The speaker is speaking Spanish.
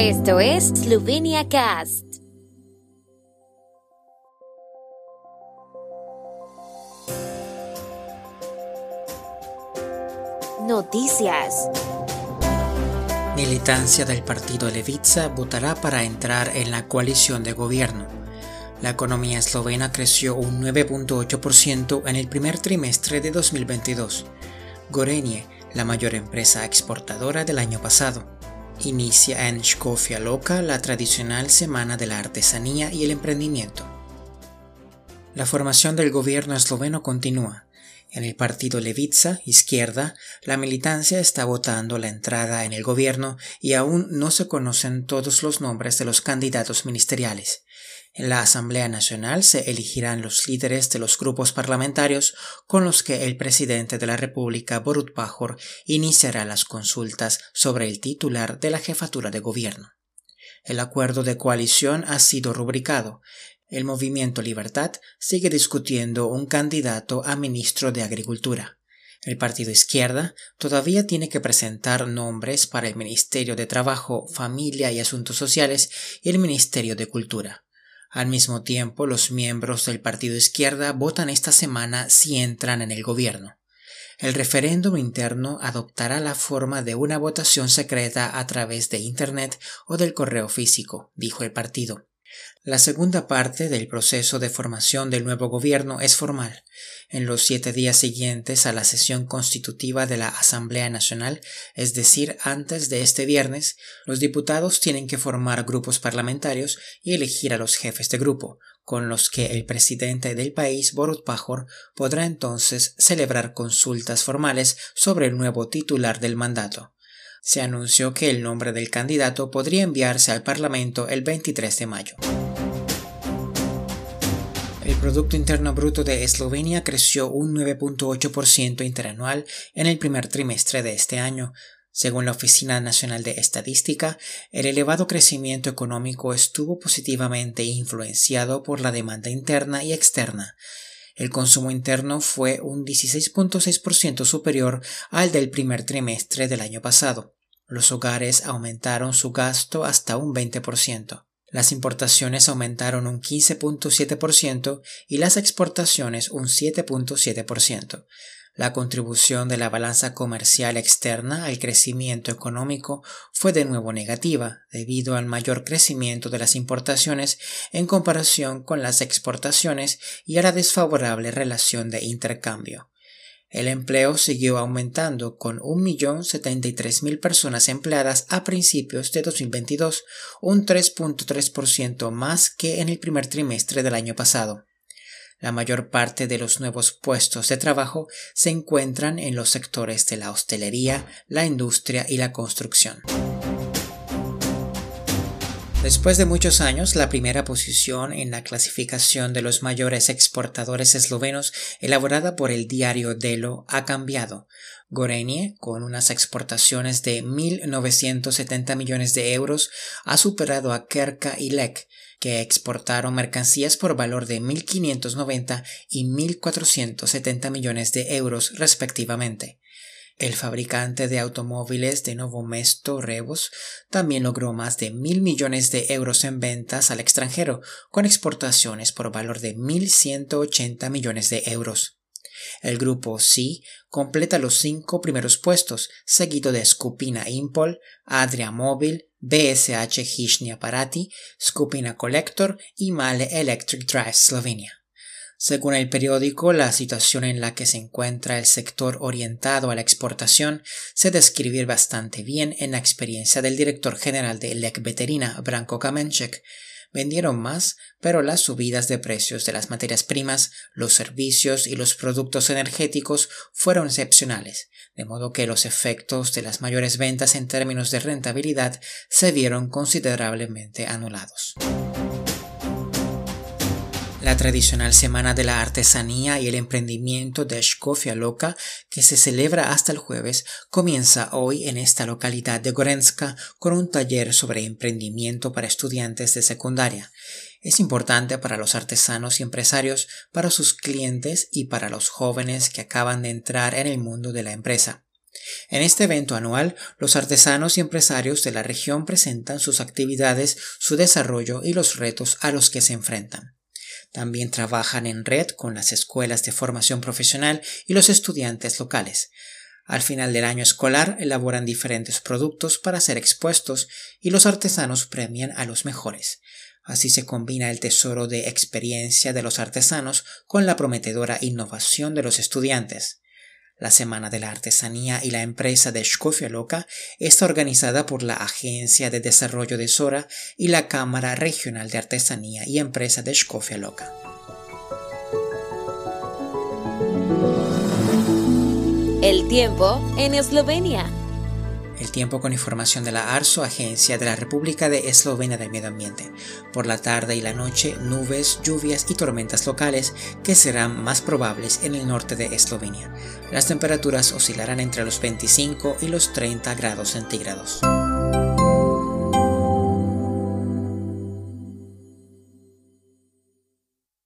Esto es Slovenia Cast. Noticias. Militancia del partido Levica votará para entrar en la coalición de gobierno. La economía eslovena creció un 9.8% en el primer trimestre de 2022. Gorenje, la mayor empresa exportadora del año pasado, inicia en Škofja Loka la tradicional Semana de la Artesanía y el Emprendimiento. La formación del gobierno esloveno continúa. En el partido Levica, izquierda, la militancia está votando la entrada en el gobierno y aún no se conocen todos los nombres de los candidatos ministeriales. En la Asamblea Nacional se elegirán los líderes de los grupos parlamentarios con los que el presidente de la República, Borut Pajor, iniciará las consultas sobre el titular de la jefatura de gobierno. El acuerdo de coalición ha sido rubricado. El movimiento Libertad sigue discutiendo un candidato a ministro de Agricultura. El Partido Izquierda todavía tiene que presentar nombres para el Ministerio de Trabajo, Familia y Asuntos Sociales y el Ministerio de Cultura. Al mismo tiempo, los miembros del Partido Izquierda votan esta semana si entran en el gobierno. El referéndum interno adoptará la forma de una votación secreta a través de Internet o del correo físico, dijo el partido. La segunda parte del proceso de formación del nuevo gobierno es formal. En los siete días siguientes a la sesión constitutiva de la Asamblea Nacional, es decir, antes de este viernes, los diputados tienen que formar grupos parlamentarios y elegir a los jefes de grupo, con los que el presidente del país, Borut Pajor, podrá entonces celebrar consultas formales sobre el nuevo titular del mandato se anunció que el nombre del candidato podría enviarse al Parlamento el 23 de mayo. El Producto Interno Bruto de Eslovenia creció un 9.8% interanual en el primer trimestre de este año. Según la Oficina Nacional de Estadística, el elevado crecimiento económico estuvo positivamente influenciado por la demanda interna y externa. El consumo interno fue un 16.6% superior al del primer trimestre del año pasado. Los hogares aumentaron su gasto hasta un 20%. Las importaciones aumentaron un 15.7% y las exportaciones un 7.7%. La contribución de la balanza comercial externa al crecimiento económico fue de nuevo negativa debido al mayor crecimiento de las importaciones en comparación con las exportaciones y a la desfavorable relación de intercambio. El empleo siguió aumentando con 1.073.000 personas empleadas a principios de 2022, un 3.3% más que en el primer trimestre del año pasado. La mayor parte de los nuevos puestos de trabajo se encuentran en los sectores de la hostelería, la industria y la construcción. Después de muchos años, la primera posición en la clasificación de los mayores exportadores eslovenos elaborada por el diario Delo ha cambiado. Gorenje, con unas exportaciones de 1.970 millones de euros, ha superado a Kerka y Lek, que exportaron mercancías por valor de 1.590 y 1.470 millones de euros respectivamente. El fabricante de automóviles de Novo Mesto Rebus también logró más de mil millones de euros en ventas al extranjero, con exportaciones por valor de 1.180 millones de euros. El grupo C completa los cinco primeros puestos, seguido de Skupina Impol, Adria Mobil, BSH Hishni Aparati, Skupina Collector y Male Electric Drive Slovenia. Según el periódico, la situación en la que se encuentra el sector orientado a la exportación se describe bastante bien en la experiencia del director general de Lek Veterina, Branko Kamenchek. Vendieron más, pero las subidas de precios de las materias primas, los servicios y los productos energéticos fueron excepcionales, de modo que los efectos de las mayores ventas en términos de rentabilidad se vieron considerablemente anulados. La tradicional Semana de la Artesanía y el Emprendimiento de Shkofia Loka, que se celebra hasta el jueves, comienza hoy en esta localidad de Gorenska con un taller sobre emprendimiento para estudiantes de secundaria. Es importante para los artesanos y empresarios, para sus clientes y para los jóvenes que acaban de entrar en el mundo de la empresa. En este evento anual, los artesanos y empresarios de la región presentan sus actividades, su desarrollo y los retos a los que se enfrentan. También trabajan en red con las escuelas de formación profesional y los estudiantes locales. Al final del año escolar elaboran diferentes productos para ser expuestos y los artesanos premian a los mejores. Así se combina el tesoro de experiencia de los artesanos con la prometedora innovación de los estudiantes. La Semana de la Artesanía y la empresa de Shkofia Loca está organizada por la Agencia de Desarrollo de Sora y la Cámara Regional de Artesanía y Empresa de Shkofia Loca. El tiempo en Eslovenia. El tiempo con información de la ARSO, Agencia de la República de Eslovenia del Medio Ambiente. Por la tarde y la noche, nubes, lluvias y tormentas locales que serán más probables en el norte de Eslovenia. Las temperaturas oscilarán entre los 25 y los 30 grados centígrados.